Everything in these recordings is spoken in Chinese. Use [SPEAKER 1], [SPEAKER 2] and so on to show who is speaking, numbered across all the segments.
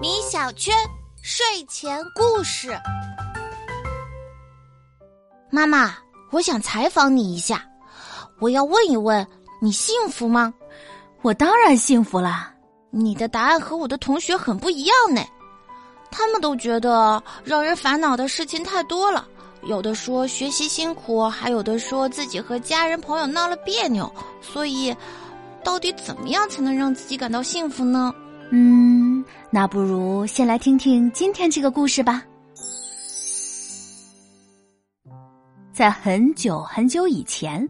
[SPEAKER 1] 米小圈睡前故事。妈妈，我想采访你一下，我要问一问，你幸福吗？
[SPEAKER 2] 我当然幸福啦。
[SPEAKER 1] 你的答案和我的同学很不一样呢，他们都觉得让人烦恼的事情太多了，有的说学习辛苦，还有的说自己和家人朋友闹了别扭，所以，到底怎么样才能让自己感到幸福呢？
[SPEAKER 2] 嗯，那不如先来听听今天这个故事吧。在很久很久以前，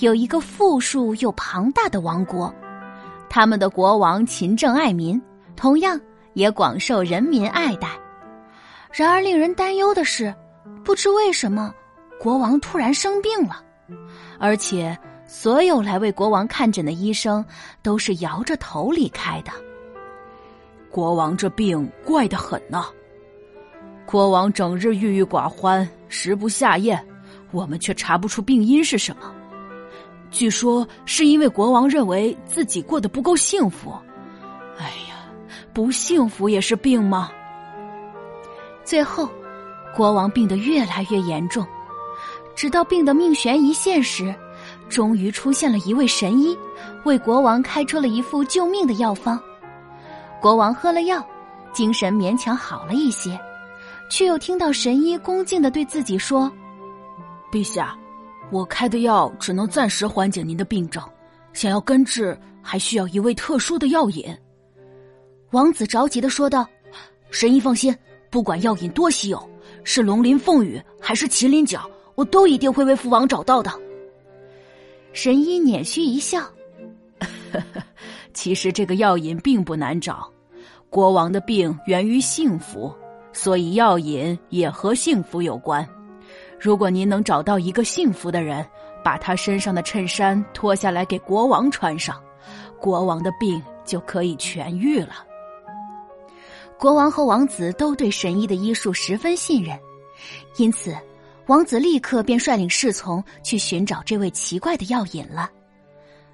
[SPEAKER 2] 有一个富庶又庞大的王国，他们的国王勤政爱民，同样也广受人民爱戴。然而，令人担忧的是，不知为什么，国王突然生病了，而且所有来为国王看诊的医生都是摇着头离开的。
[SPEAKER 3] 国王这病怪得很呐！国王整日郁郁寡欢，食不下咽，我们却查不出病因是什么。据说是因为国王认为自己过得不够幸福。哎呀，不幸福也是病吗？
[SPEAKER 2] 最后，国王病得越来越严重，直到病得命悬一线时，终于出现了一位神医，为国王开出了一副救命的药方。国王喝了药，精神勉强好了一些，却又听到神医恭敬的对自己说：“
[SPEAKER 3] 陛下，我开的药只能暂时缓解您的病症，想要根治，还需要一味特殊的药引。”
[SPEAKER 2] 王子着急的说道：“
[SPEAKER 3] 神医放心，不管药引多稀有，是龙鳞凤羽还是麒麟角，我都一定会为父王找到的。”
[SPEAKER 2] 神医捻须一笑。
[SPEAKER 3] 其实这个药引并不难找，国王的病源于幸福，所以药引也和幸福有关。如果您能找到一个幸福的人，把他身上的衬衫脱下来给国王穿上，国王的病就可以痊愈了。
[SPEAKER 2] 国王和王子都对神医的医术十分信任，因此王子立刻便率领侍从去寻找这位奇怪的药引了。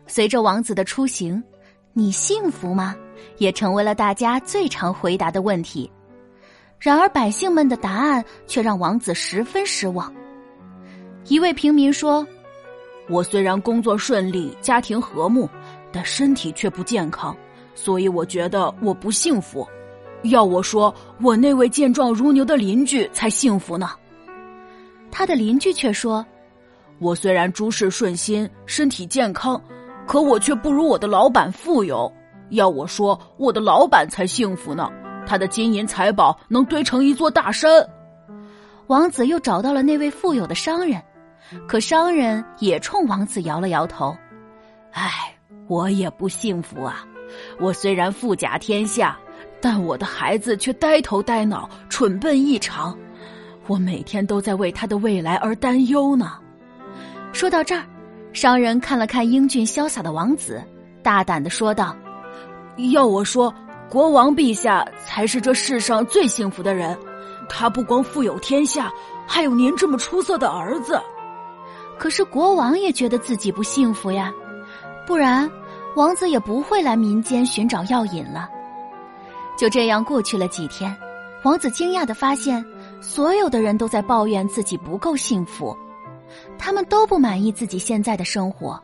[SPEAKER 2] 随着王子的出行。你幸福吗？也成为了大家最常回答的问题。然而，百姓们的答案却让王子十分失望。一位平民说：“
[SPEAKER 3] 我虽然工作顺利，家庭和睦，但身体却不健康，所以我觉得我不幸福。要我说，我那位健壮如牛的邻居才幸福呢。”
[SPEAKER 2] 他的邻居却说：“
[SPEAKER 3] 我虽然诸事顺心，身体健康。”可我却不如我的老板富有。要我说，我的老板才幸福呢。他的金银财宝能堆成一座大山。
[SPEAKER 2] 王子又找到了那位富有的商人，可商人也冲王子摇了摇头：“
[SPEAKER 3] 唉，我也不幸福啊。我虽然富甲天下，但我的孩子却呆头呆脑、蠢笨异常。我每天都在为他的未来而担忧呢。”
[SPEAKER 2] 说到这儿。商人看了看英俊潇洒的王子，大胆的说道：“
[SPEAKER 3] 要我说，国王陛下才是这世上最幸福的人。他不光富有天下，还有您这么出色的儿子。
[SPEAKER 2] 可是国王也觉得自己不幸福呀，不然王子也不会来民间寻找药引了。就这样过去了几天，王子惊讶的发现，所有的人都在抱怨自己不够幸福。”他们都不满意自己现在的生活，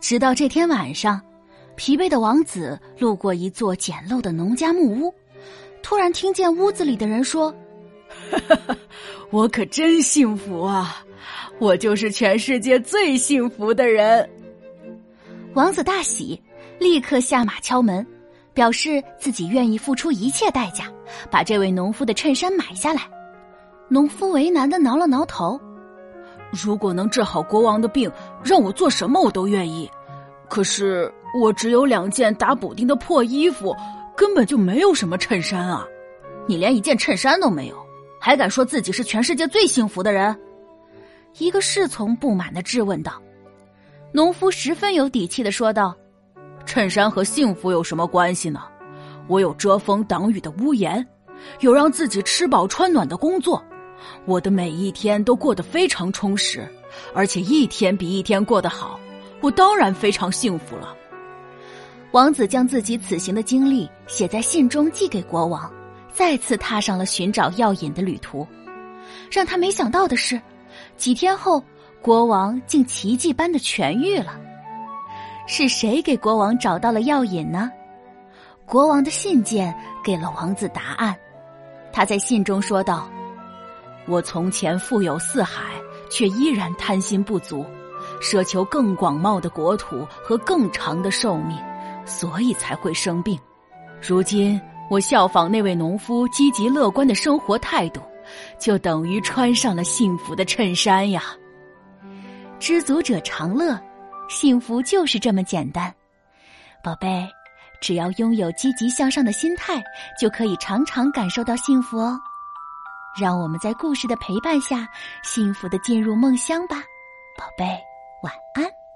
[SPEAKER 2] 直到这天晚上，疲惫的王子路过一座简陋的农家木屋，突然听见屋子里的人说：“
[SPEAKER 3] 我可真幸福啊！我就是全世界最幸福的人。”
[SPEAKER 2] 王子大喜，立刻下马敲门，表示自己愿意付出一切代价，把这位农夫的衬衫买下来。农夫为难的挠了挠头。
[SPEAKER 3] 如果能治好国王的病，让我做什么我都愿意。可是我只有两件打补丁的破衣服，根本就没有什么衬衫啊！
[SPEAKER 4] 你连一件衬衫都没有，还敢说自己是全世界最幸福的人？
[SPEAKER 2] 一个侍从不满的质问道。农夫十分有底气的说道：“
[SPEAKER 3] 衬衫和幸福有什么关系呢？我有遮风挡雨的屋檐，有让自己吃饱穿暖的工作。”我的每一天都过得非常充实，而且一天比一天过得好，我当然非常幸福了。
[SPEAKER 2] 王子将自己此行的经历写在信中，寄给国王，再次踏上了寻找药引的旅途。让他没想到的是，几天后，国王竟奇迹般的痊愈了。是谁给国王找到了药引呢？国王的信件给了王子答案。他在信中说道：“
[SPEAKER 3] 我从前富有四海，却依然贪心不足，奢求更广袤的国土和更长的寿命。”所以才会生病。如今我效仿那位农夫积极乐观的生活态度，就等于穿上了幸福的衬衫呀。
[SPEAKER 2] 知足者常乐，幸福就是这么简单。宝贝，只要拥有积极向上的心态，就可以常常感受到幸福哦。让我们在故事的陪伴下，幸福的进入梦乡吧，宝贝，晚安。